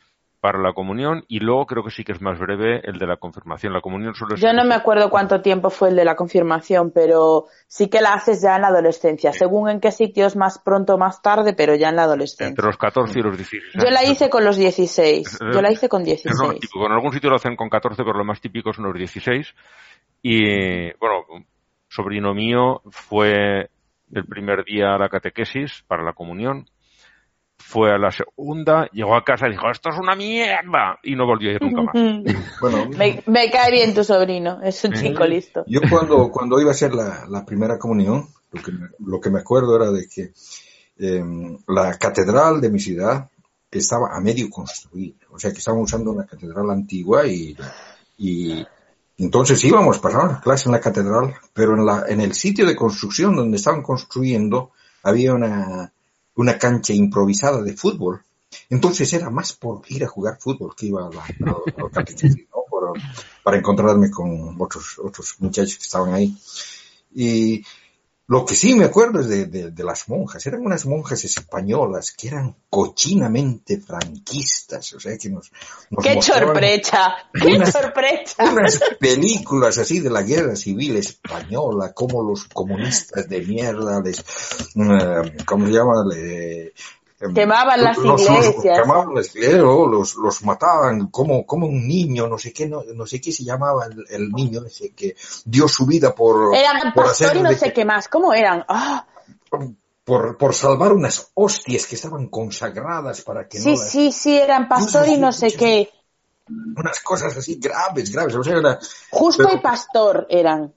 para la comunión y luego creo que sí que es más breve el de la confirmación. La comunión Yo no me acuerdo cuánto tiempo fue el de la confirmación, pero sí que la haces ya en la adolescencia, según en qué sitios más pronto o más tarde, pero ya en la adolescencia. Entre los 14 y los 16. Yo la hice con los 16. Yo la hice con 16. En algún sitio lo hacen con 14, pero lo más típico son los 16. Y, bueno, sobrino mío fue el primer día a la catequesis para la comunión fue a la segunda, llegó a casa y dijo, esto es una mierda, y no volvió a ir nunca más. bueno, me, cae bien tu sobrino, es un chico listo. Yo cuando, cuando iba a hacer la, la primera comunión, lo que, me, lo que me acuerdo era de que em, la catedral de mi ciudad estaba a medio construir, o sea que estaban usando una catedral antigua y, y entonces íbamos, pasábamos clase en la catedral, pero en, la, en el sitio de construcción donde estaban construyendo había una, una cancha improvisada de fútbol. Entonces era más por ir a jugar fútbol que iba a la, para encontrarme con otros, otros muchachos que estaban ahí. Y lo que sí me acuerdo es de, las monjas. Eran unas monjas españolas que eran cochinamente franquistas. O sea, que nos, ¡Qué sorpresa! ¡Qué unas, sorpresa! Unas películas así de la guerra civil española, como los comunistas de mierda les, uh, ¿cómo se llama? Le, quemaban las iglesias. quemaban las iglesias, los, los mataban, como, como un niño, no sé qué, no, no sé qué se llamaba el, niño ese que dio su vida por. Eran por pastor y no sé qué más, ¿cómo eran? ¡Ah! Por, por salvar unas hostias que estaban consagradas para que sí, no. Sí, sí, sí, eran pastor y no sé qué. Unas cosas así graves, graves. O sea, era, Justo y pastor eran.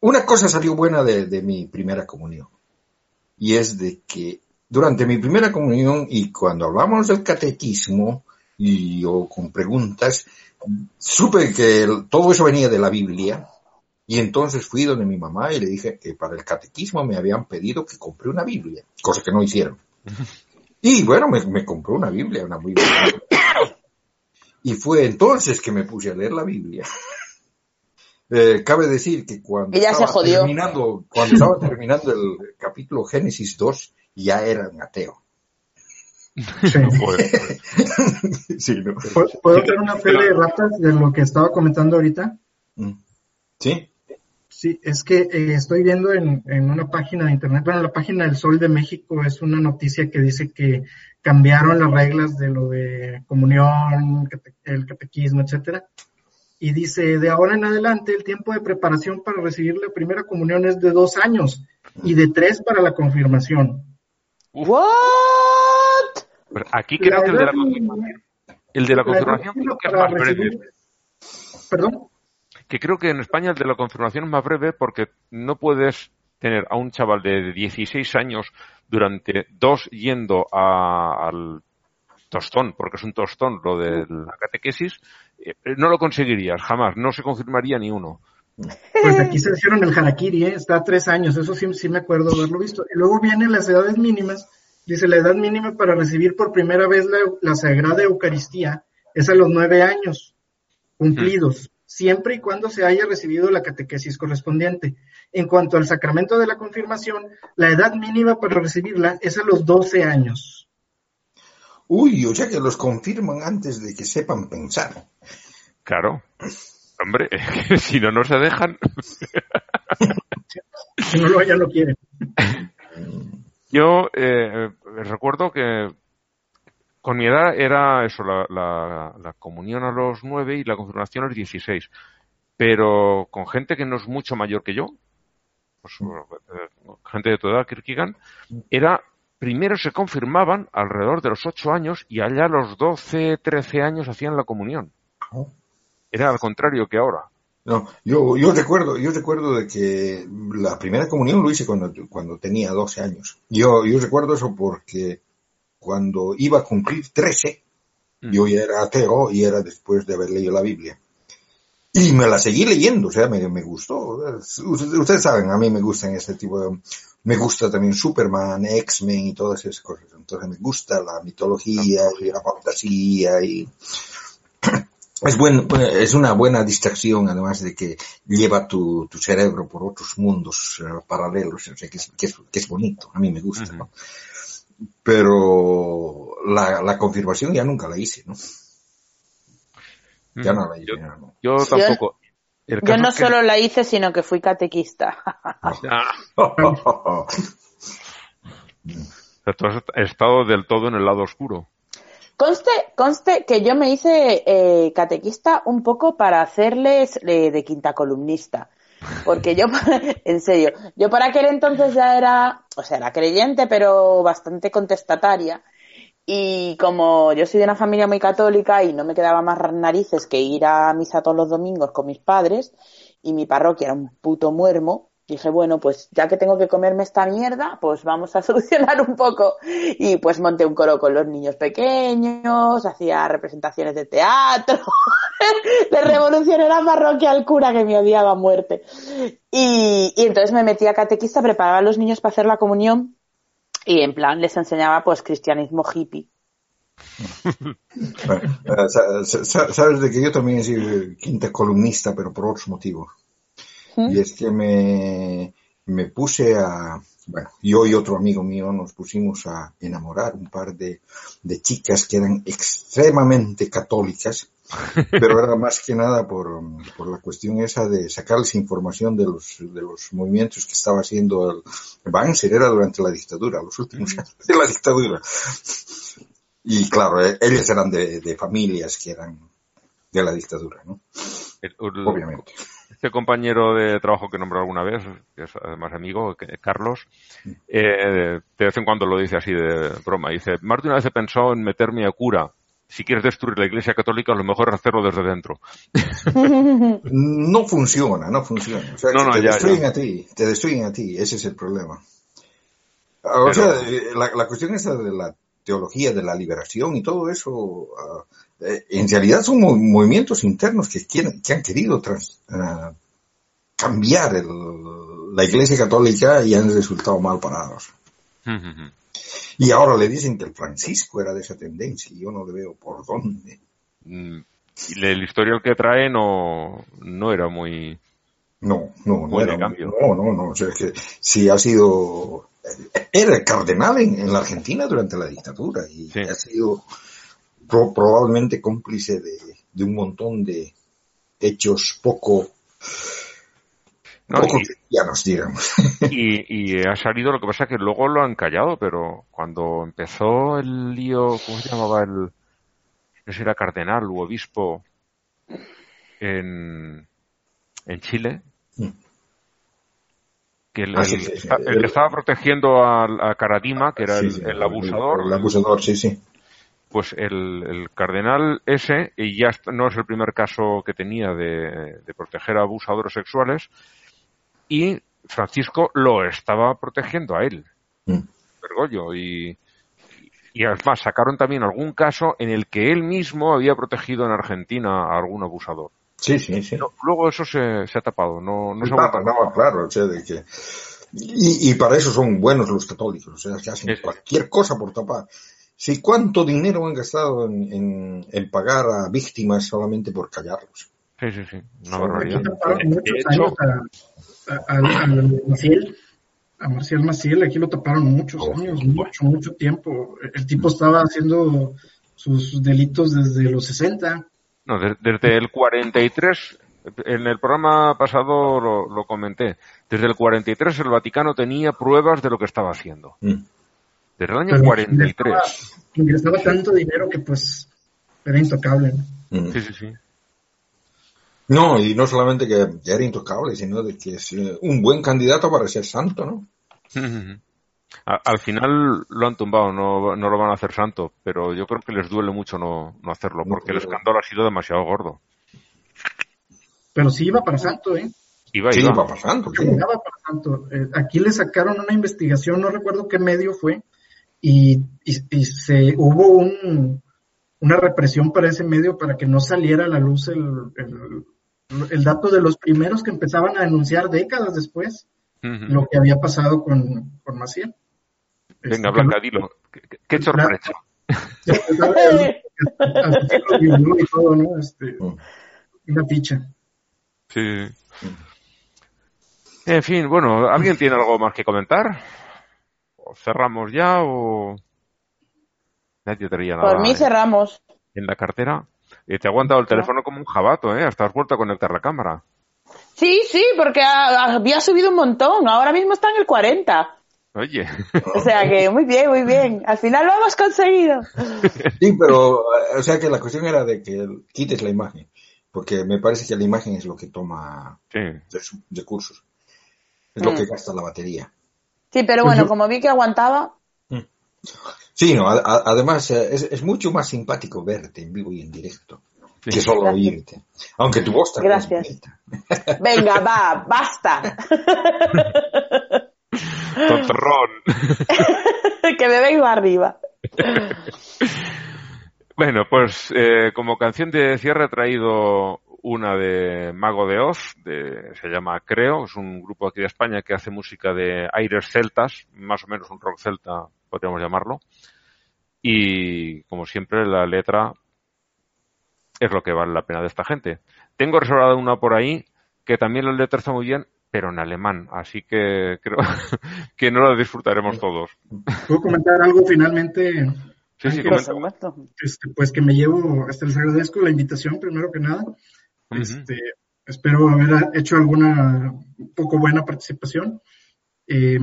Una cosa salió buena de, de mi primera comunión. Y es de que durante mi primera comunión y cuando hablamos del catequismo y yo con preguntas, supe que todo eso venía de la Biblia y entonces fui donde mi mamá y le dije que para el catequismo me habían pedido que compré una Biblia, cosa que no hicieron. Y bueno, me, compró una Biblia, una muy buena. Y fue entonces que me puse a leer la Biblia. Eh, cabe decir que cuando estaba, terminando, cuando estaba terminando el capítulo Génesis 2, ya era un ateo. Sí. ¿Puedo, tener una fe de ratas de lo que estaba comentando ahorita? Mm. Sí. Sí, es que eh, estoy viendo en, una página de internet, bueno, la página del Sol de México es una noticia que dice que cambiaron las reglas de lo de comunión, el catequismo, etcétera. Y dice, de ahora en adelante, el tiempo de preparación para recibir la primera comunión es de dos años y de tres para la confirmación. ¿What? aquí creo que el de la confirmación, el de la confirmación creo que es más breve. ¿Perdón? Que creo que en España el de la confirmación es más breve porque no puedes tener a un chaval de 16 años durante dos yendo al tostón, porque es un tostón lo de la catequesis, eh, no lo conseguirías jamás, no se confirmaría ni uno. Pues aquí se hicieron el harakiri, ¿eh? está a tres años, eso sí, sí me acuerdo haberlo visto. Y luego vienen las edades mínimas, dice la edad mínima para recibir por primera vez la, Sagrada Eucaristía es a los nueve años cumplidos, siempre y cuando se haya recibido la catequesis correspondiente. En cuanto al sacramento de la confirmación, la edad mínima para recibirla es a los doce años. Uy, o sea que los confirman antes de que sepan pensar. Claro. Hombre, si no, no se dejan. si no, ya lo quieren. Yo eh, recuerdo que con mi edad era eso, la, la, comunión a los nueve y la confirmación a los dieciséis. Pero con gente que no es mucho mayor que yo, pues, eh, gente de toda edad, Kirkigan, era primero se confirmaban alrededor de los ocho años y allá a los doce, trece años hacían la comunión. Oh. Era al contrario que ahora. No, yo, yo recuerdo, yo recuerdo de que la primera comunión lo hice cuando, cuando tenía 12 años. Yo, yo recuerdo eso porque cuando iba a cumplir 13, mm. yo ya era ateo y era después de haber leído la Biblia. Y me la seguí leyendo, o sea, me, me gustó. Ustedes saben, a mí me gustan este tipo de... Me gusta también Superman, X-Men y todas esas cosas. Entonces me gusta la mitología y la fantasía y es, buen, es una buena distracción, además de que lleva tu, tu cerebro por otros mundos eh, paralelos, o sea, que es, que, es, bonito, a mí me gusta, Pero la, la, confirmación ya nunca la hice, ¿no? Ya no la hice, Yo, ya no. yo tampoco. El Yo no que- solo la hice, sino que fui catequista. O sea, tú has estado del todo en el lado oscuro. Conste, conste que yo me hice eh, catequista un poco para hacerles eh, de quinta columnista. Porque yo, en serio, yo para aquel entonces ya era, o sea, era creyente, pero bastante contestataria. Y como yo soy de una familia muy católica y no me quedaba más narices que ir a misa todos los domingos con mis padres, y mi parroquia era un puto muermo, dije, bueno, pues ya que tengo que comerme esta mierda, pues vamos a solucionar un poco. Y pues monté un coro con los niños pequeños, hacía representaciones de teatro, le revolucioné la parroquia al cura que me odiaba a muerte. Y, y entonces me metí a catequista, preparaba a los niños para hacer la comunión y en plan les enseñaba pues cristianismo hippie. Eh, sa- sa- sa- Sabes de que yo también he sido quinta columnista, pero por otros motivos. Y es que me, me puse a, bueno, yo y otro amigo mío nos pusimos a enamorar un par de, de chicas que eran extremadamente católicas, pero era más que nada por, por la cuestión esa de sacarles información de los, de los movimientos que estaba haciendo el Banzer, era durante la dictadura, los últimos años de la dictadura. Y claro, eh, ellas eran de, de familias que eran de la dictadura, ¿no? Obviamente. Este compañero de trabajo que nombré alguna vez, que es además amigo, que- Carlos, eh, de vez en cuando lo dice así de broma. Dice, más de una vez he pensado en meterme a cura. Si quieres destruir la Iglesia Católica, lo mejor es hacerlo desde dentro. No funciona, no funciona. O sea, No, que no, te ya, destruyen ya. a ti, te destruyen a ti, ese es el problema. O Pero- sea, eh, la, la cuestión esta de la teología de la liberación y todo eso, ah, eh, en realidad son mo- movimientos internos que, quieren, que han querido trans- ah, cambiar el- la Iglesia Católica y han resultado mal parados. Y ahora le dicen que el Francisco era de esa tendencia y yo no le veo por dónde. Mm, el historial que trae no, no era muy... No, no, no era. cambio. No, no, no. O sea, que si ha sido. Era el cardenal en, en la Argentina durante la dictadura y Sí. ha sido pro- probablemente cómplice de, de un montón de hechos poco. No, poco y- cristianos, digamos. Y, y ha salido, lo que pasa es que luego lo han callado, pero cuando empezó el lío, ¿cómo se llamaba el, no sé si era cardenal u obispo en, en Chile? Mm. Que el, Ah, sí, el- sí, sí. el que estaba protegiendo a, a Caradima, que era el abusador, El, abusador, sí, sí. Pues el, el cardenal ese, y ya no es el primer caso que tenía de, de proteger a abusadores sexuales, y Francisco lo estaba protegiendo a él, Mm. Bergoglio, y, y además sacaron también algún caso en el que él mismo había protegido en Argentina a algún abusador. Sí, sí, sí. No, luego eso se, se ha tapado, no, no se ha Claro, vuelto a- no, claro, o sea, de que... Y, y para eso son buenos los católicos, o sea, que hacen sí. cualquier cosa por tapar. Sí, ¿cuánto dinero han gastado en, en, en pagar a víctimas solamente por callarlos? Sí, sí, sí, una barbaridad. Aquí taparon De- muchos de hecho, años a, Marcial Maciel, aquí lo taparon muchos Oh, años, mucho, mucho tiempo. El tipo estaba haciendo sus delitos desde los 60. No, de- desde el 43, en el programa pasado lo, lo comenté, desde el 43 el Vaticano tenía pruebas de lo que estaba haciendo. Mm. Desde el año Pero 43. Ingresaba, ingresaba tanto dinero que pues era intocable. ¿no? Mm. Sí, sí, sí. No, y no solamente que ya era intocable, sino de que es eh, un buen candidato para ser santo, ¿no? Al final lo han tumbado, no, no lo van a hacer santo, pero yo creo que les duele mucho no, no hacerlo, porque el pero- escándalo ha sido demasiado gordo. Pero sí iba para santo, ¿eh? Iba, Sí, iba. va pasando. sí. Llegaba para santo. Eh, aquí le sacaron una investigación, no recuerdo qué medio fue, y, y- y se hubo un, una represión para ese medio para que no saliera a la luz el, el- el dato de los primeros que empezaban a denunciar décadas después lo que había pasado con, con Maciel. Venga, Este, Blanca, dilo. ¿Qué, qué- sorpresa? Este, Mm. una ficha. Sí. En fin, bueno, ¿alguien tiene algo más que comentar? ¿O cerramos ya o nadie nada Por mí cerramos. en la cartera? Eh, te ha aguantado el teléfono como un jabato, ¿eh? Hasta has vuelto a conectar la cámara. Sí, sí, porque ha- había subido un montón. Ahora mismo está en el 40. Oye, O sea que muy bien, muy bien. Al final lo hemos conseguido. Sí, pero, o sea que la cuestión era de que quites la imagen, porque me parece que la imagen es lo que toma sí. de, cursos, es lo Mm. que gasta la batería. Sí, pero Pues bueno, yo- como vi que aguantaba, Sí, no, a- a- además eh, es, es mucho más simpático verte en vivo y en directo Sí. que solo Gracias. oírte. Aunque tu voz también es Gracias. venga, va, basta. Tontorrón. que me vengo arriba. Bueno, pues eh, como canción de cierre he traído una de Mago de Oz, de, se llama Creo, es un grupo aquí de España que hace música de aires celtas, más o menos un rock celta, podríamos llamarlo. Y como siempre, la letra es lo que vale la pena de esta gente. Tengo reservada una por ahí que también la letra está muy bien, pero en alemán, así que creo que no la disfrutaremos todos. ¿Puedo comentar algo finalmente? Sí, sí. Este, pues que me llevo, este, les agradezco la invitación primero que nada. Este, espero haber hecho alguna un poco buena participación. Eh,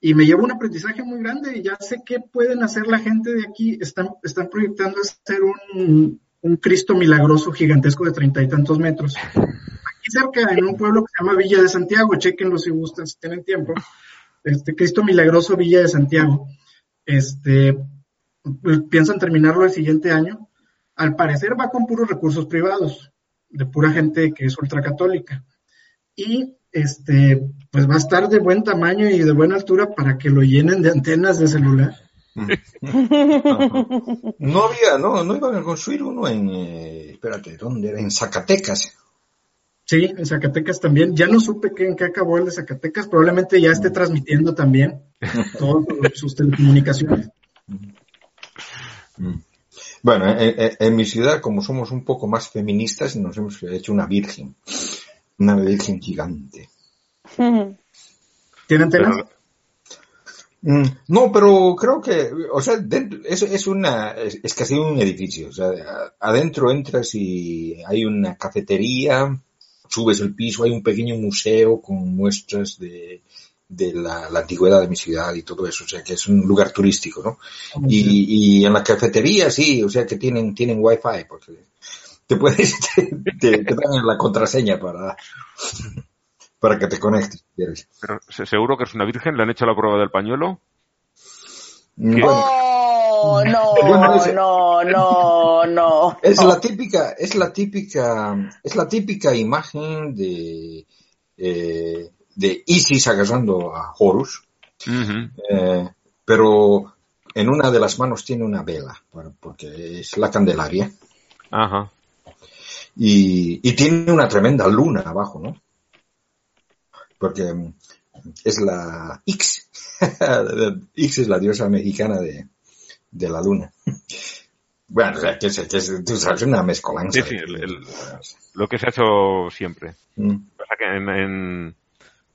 y me llevo un aprendizaje muy grande ya sé qué pueden hacer la gente de aquí. Están, están proyectando hacer un, un Cristo milagroso gigantesco de treinta y tantos metros. Aquí cerca, en un pueblo que se llama Villa de Santiago, chequenlo si gustan, si tienen tiempo. Este Cristo milagroso Villa de Santiago. Este, piensan terminarlo el siguiente año. Al parecer va con puros recursos privados, de pura gente que es ultracatólica. Y este, pues va a estar de buen tamaño y de buena altura para que lo llenen de antenas de celular. No había, no, no iban a construir uno en, eh, espérate, ¿dónde era? En Zacatecas. Sí, en Zacatecas también. Ya no supe que, en qué acabó el de Zacatecas. Probablemente ya esté transmitiendo también todas sus telecomunicaciones. Bueno, en, mi ciudad, como somos un poco más feministas, nos hemos hecho una virgen. Una virgen gigante. ¿Tiene antenas? Pero- Mm, No, pero creo que, o sea, dentro- es, es una, es, es casi un edificio. O sea, adentro entras y hay una cafetería, subes el piso, hay un pequeño museo con muestras de, de la, la antigüedad de mi ciudad y todo eso. O sea, que es un lugar turístico, ¿no? Y, y en la cafetería sí, o sea, que tienen, tienen wifi, porque te puedes, te, te- te dan la contraseña para, para que te conectes. si quieres. Pero seguro que es una virgen, le han hecho la prueba del pañuelo. Bueno, Oh, no, no, no, no. Es la típica, es la típica, es la típica imagen de, eh, de Isis agarrando a Horus, eh, pero en una de las manos tiene una vela, por- porque es la Candelaria, Ajá. y, y tiene una tremenda luna abajo, ¿no? Porque es la Ix, Ix es la diosa mexicana de, de la luna. Bueno, que es, que es, tú sabes, una mezcolanza. Sí, sí, el- el- Lo que se ha hecho siempre. Mm. Pasa que en, en-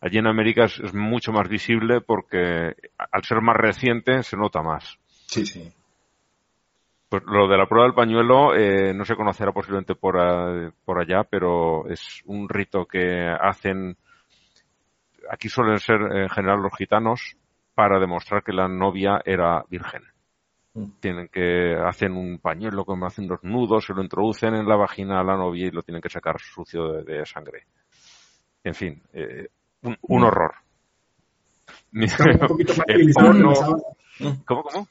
allí en América es, es mucho más visible porque al ser más reciente se nota más. Sí, sí. Pues lo de la prueba del pañuelo eh, no se conocerá posiblemente por, a- por allá, pero es un rito que hacen, aquí suelen ser en general los gitanos, para demostrar que la novia era virgen. Mm. Tienen que, hacen un pañuelo, como hacen los nudos, se lo introducen en la vagina a la novia y lo tienen que sacar sucio de, de sangre. En fin, eh, un, un Mm. horror. Estaba un poquito más El civilizado el de la sábana. ¿Cómo, cómo?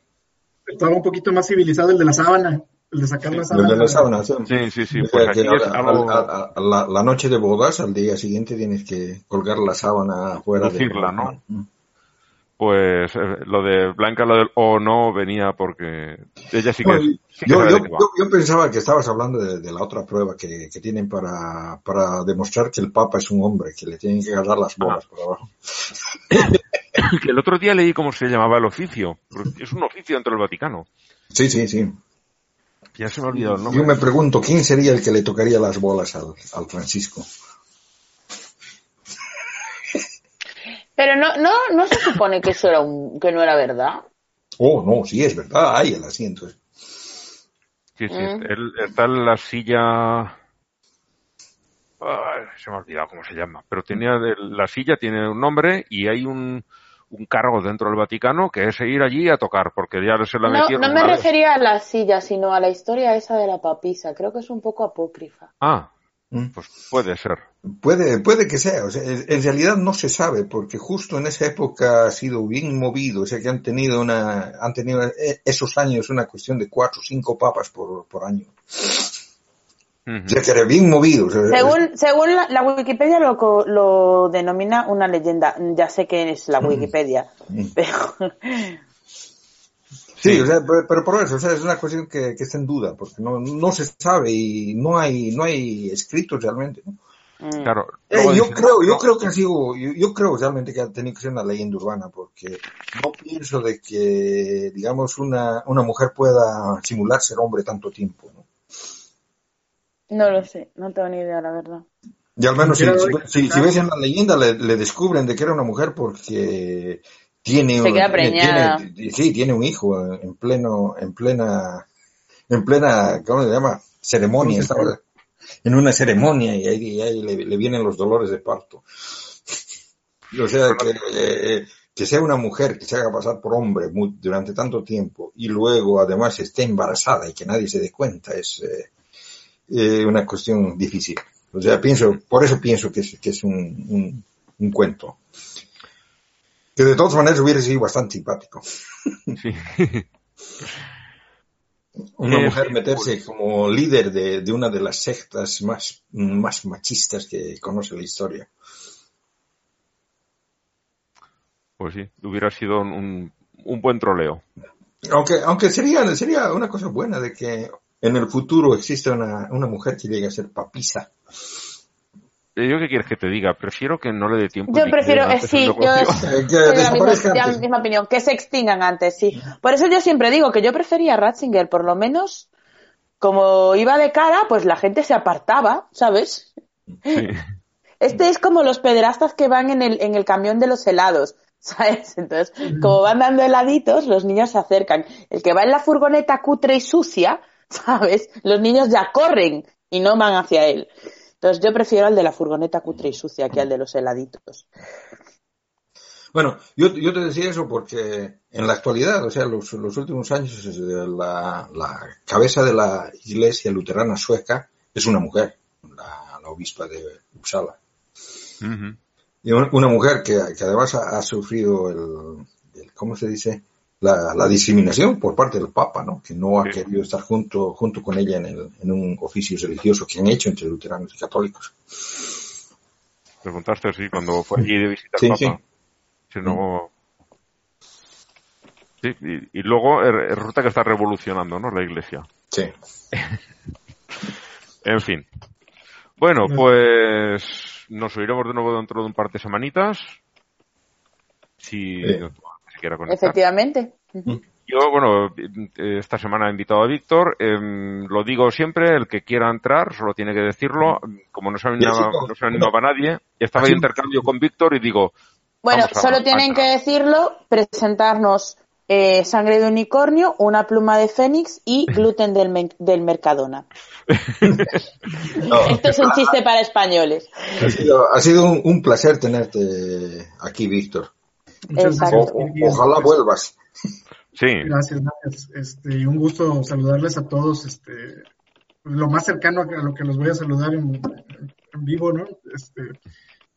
Estaba un poquito más civilizado el de la sábana. El de sacar la sábana. de la sábana, sí. Sí, sí, sí. Pues aquí es algo... a- a- a la, la noche de bodas, al día siguiente tienes que colgar la sábana afuera de Lucirla, ¿no? Mm. Pues eh, lo de Blanca, lo del o no venía porque ella sí que, Bueno, sí que yo, yo, yo- yo pensaba que estabas hablando de, de la otra prueba que, que tienen para, para demostrar que el Papa es un hombre, que le tienen que agarrar las bolas por abajo. Que el otro día leí cómo se llamaba el oficio. Es un oficio dentro del Vaticano. Sí, sí, sí. Ya se me ha olvidado el Yo nombre. me pregunto, ¿quién sería el que le tocaría las bolas al, al Francisco? Pero no, no, no se supone que eso era un, que no era verdad. Oh, no, sí, es verdad, hay el asiento. Sí, sí, Mm. él está en la silla... Ay, se me ha olvidado cómo se llama, pero tenía de- la silla tiene un nombre y hay un, un cargo dentro del Vaticano que es ir allí a tocar, porque ya se la No, metieron no me vez. refería a la silla, sino a la historia esa de la papisa. Creo que es un poco apócrifa. Ah, Mm. Pues puede ser. Puede, puede que sea, o sea, en realidad no se sabe, porque justo en esa época ha sido bien movido, o sea que han tenido una, han tenido eh, esos años una cuestión de cuatro o cinco papas por, por año. Ujú. O sea que era bien movido. o sea, Según, según la, la Wikipedia lo, co- lo denomina una leyenda. Ya sé que es la Wikipedia, Mm. pero Sí, o sea, pero, pero por eso, o sea, es una cuestión que, que está en duda, porque no, no se sabe y no hay, no hay escrito realmente. ¿no? Mm. Claro. Eh, yo dicen, creo, yo no, creo que ha sido, yo, yo creo realmente que ha tenido que ser una leyenda urbana, porque no pienso de que, digamos, una, una mujer pueda simular ser hombre tanto tiempo, ¿no? no lo sé, no tengo ni idea, la verdad. Y al menos si, si, si- si ves en la leyenda le, le descubren de que era una mujer porque tiene Se queda un- preñada. tiene- sí, tiene un hijo en pleno, en plena, en plena, ¿cómo se llama? Ceremonia, en una ceremonia y ahí, y ahí le, le vienen los dolores de parto. O sea, que, eh, que sea una mujer que se haga pasar por hombre mu- durante tanto tiempo y luego además esté embarazada y que nadie se dé cuenta es eh, eh, una cuestión difícil. O sea, pienso, por eso pienso que es, que es un, un, un cuento. Que de todas maneras hubiera sido bastante simpático. sí. Una Eh, mujer meterse como líder de, de una de las sectas más, más machistas que conoce la historia. Pues sí, hubiera sido un, un buen troleo. Aunque, aunque sería, sería una cosa buena de que en el futuro exista una, una mujer que llegue a ser papisa. Eh, ¿Yo qué quieres que te diga? Prefiero que no le dé tiempo. Yo prefiero, que eh, antes sí, yo. Eh, que de la misma, la misma opinión, que se extingan antes, sí. Por eso yo siempre digo que yo prefería a Ratzinger, por lo menos, como iba de cara, pues la gente se apartaba, ¿sabes? Sí. Este es como los pederastas que van en el, en el camión de los helados, ¿sabes? Entonces, como van dando heladitos, los niños se acercan. El que va en la furgoneta cutre y sucia, ¿sabes? Los niños ya corren y no van hacia él. Entonces, yo prefiero al de la furgoneta cutre y sucia que al de los heladitos. Bueno, yo, yo te decía eso porque en la actualidad, o sea, los, los últimos años, la, la cabeza de la iglesia luterana sueca es una mujer, la, la obispa de Uppsala. Y un- una mujer que, que además ha, ha sufrido el, el- ¿cómo se dice? La, la discriminación por parte del Papa, ¿no? Que no ha Sí. querido estar junto, junto con ella en, el, en un oficio religioso que han hecho entre luteranos y católicos. Preguntaste sí cuando fue allí de visita Sí, al sí. Papa. Si no- Sí, y, y luego eh, resulta que está revolucionando, ¿no? La iglesia. Sí. En fin. Bueno, pues nos oiremos de nuevo dentro de un par de semanitas. Si Sí. Quiera conectar. Efectivamente. Yo, bueno, eh, esta semana he invitado a Víctor. em, lo digo siempre, el que quiera entrar solo tiene que decirlo. Como no se como- no se ha animado a nadie, estaba de intercambio con Víctor y digo, Bueno, a- solo tienen que decirlo, presentarnos eh, sangre de unicornio, una pluma de fénix y gluten del, del Mercadona. No, Esto es un chiste para españoles. ha sido, ha sido un, un placer tenerte aquí, Víctor. Muchas Exacto. gracias. O- ojalá vuelvas. sí, Gracias, gracias. Este, un gusto saludarles a todos. Este, lo más cercano a lo que los voy a saludar en, en vivo, ¿no? Este,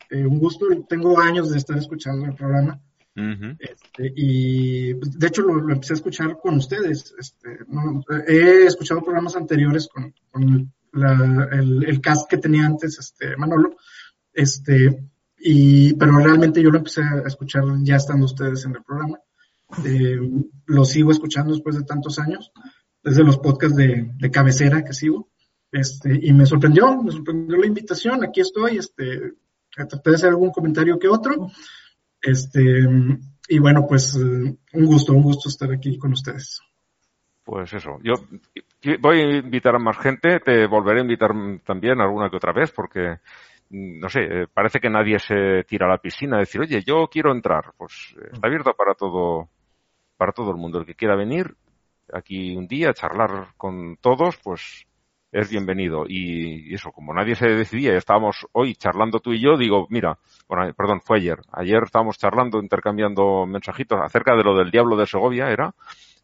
eh, un gusto. Tengo años de estar escuchando el programa. ujú, Este, y pues, de hecho lo, lo empecé a escuchar con ustedes. Este, no, he escuchado programas anteriores con, con la- el, el cast que tenía antes, este, Manolo. Este, y, pero realmente yo lo empecé a escuchar ya estando ustedes en el programa. Eh, lo sigo escuchando después de tantos años, desde los podcasts de, de cabecera que sigo. Este, y me sorprendió, me sorprendió la invitación. Aquí estoy, este, traté de hacer algún comentario que otro. Este, y bueno, pues un gusto, un gusto estar aquí con ustedes. pues eso. Yo voy a invitar a más gente, te volveré a invitar también alguna que otra vez porque, no sé, eh, parece que nadie se tira a la piscina a decir, oye, yo quiero entrar. Pues eh, está abierto para todo, para todo el mundo. El que quiera venir, aquí un día, charlar con todos, pues es bienvenido. Y, eso, como nadie se decidía, estábamos hoy charlando tú y yo, digo, mira, bueno, perdón, fue ayer. Ayer estábamos charlando, intercambiando mensajitos acerca de lo del diablo de Segovia, era.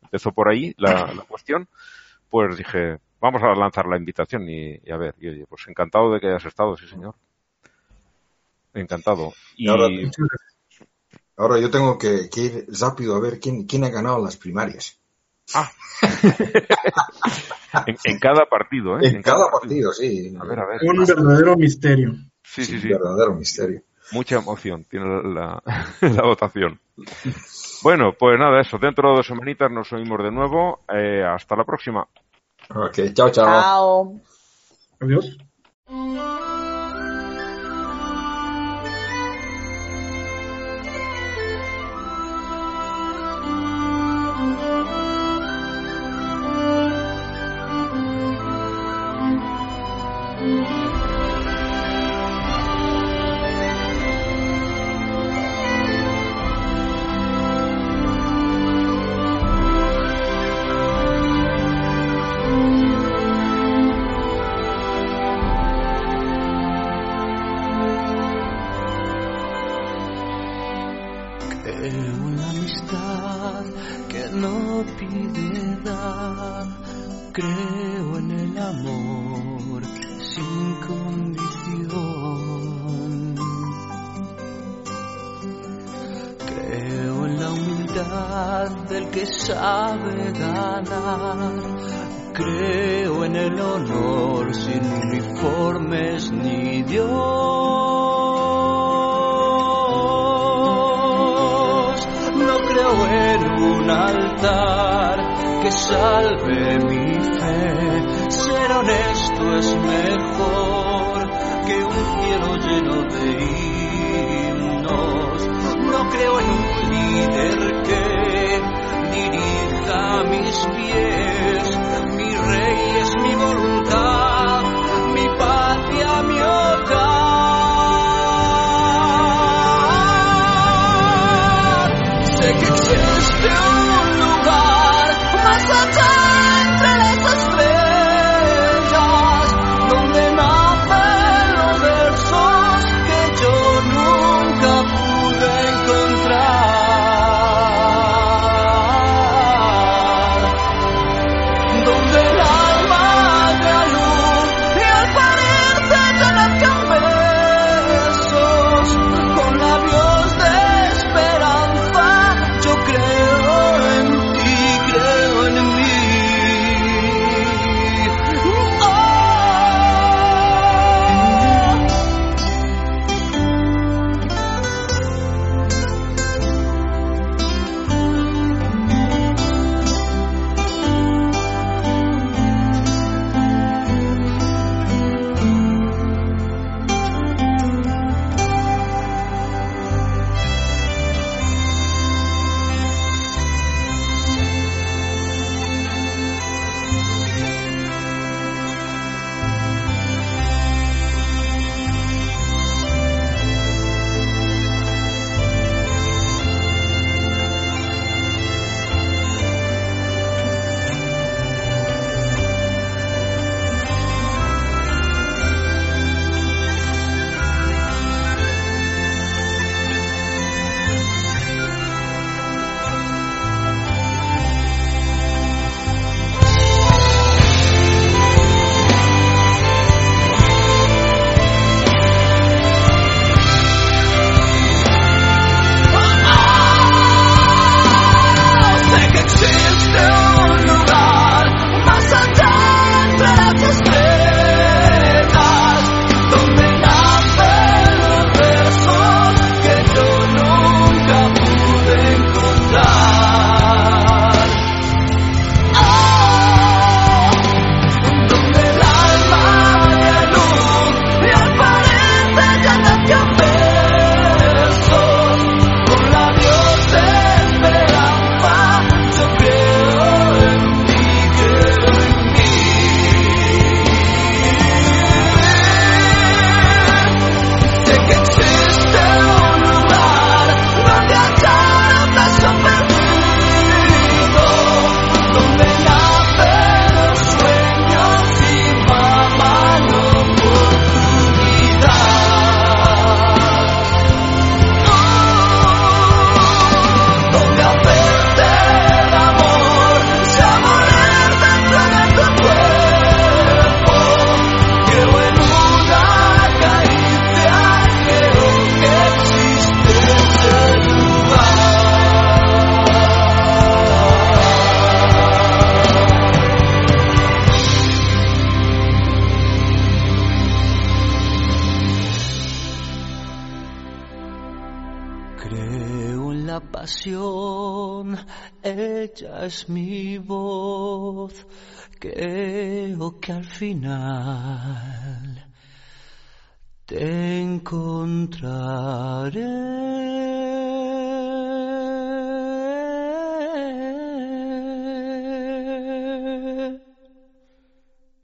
Empezó por ahí la, cuestión. Pues dije, vamos a lanzar la invitación y, a ver, y oye, pues encantado de que hayas estado, sí señor. Encantado. Y, ahora, yo tengo que, ir rápido a ver quién, quién ha ganado las primarias. Ah. en, cada partido, ¿eh? En, cada, partido, sí. A ver, a ver. Un verdadero misterio. Sí, sí, sí. Un verdadero misterio. Mucha emoción tiene la, la, votación. Bueno, pues nada, eso. Dentro de dos semanitas nos oímos de nuevo. Eh, hasta la próxima. Ok, chao, chao. Chao. Adiós.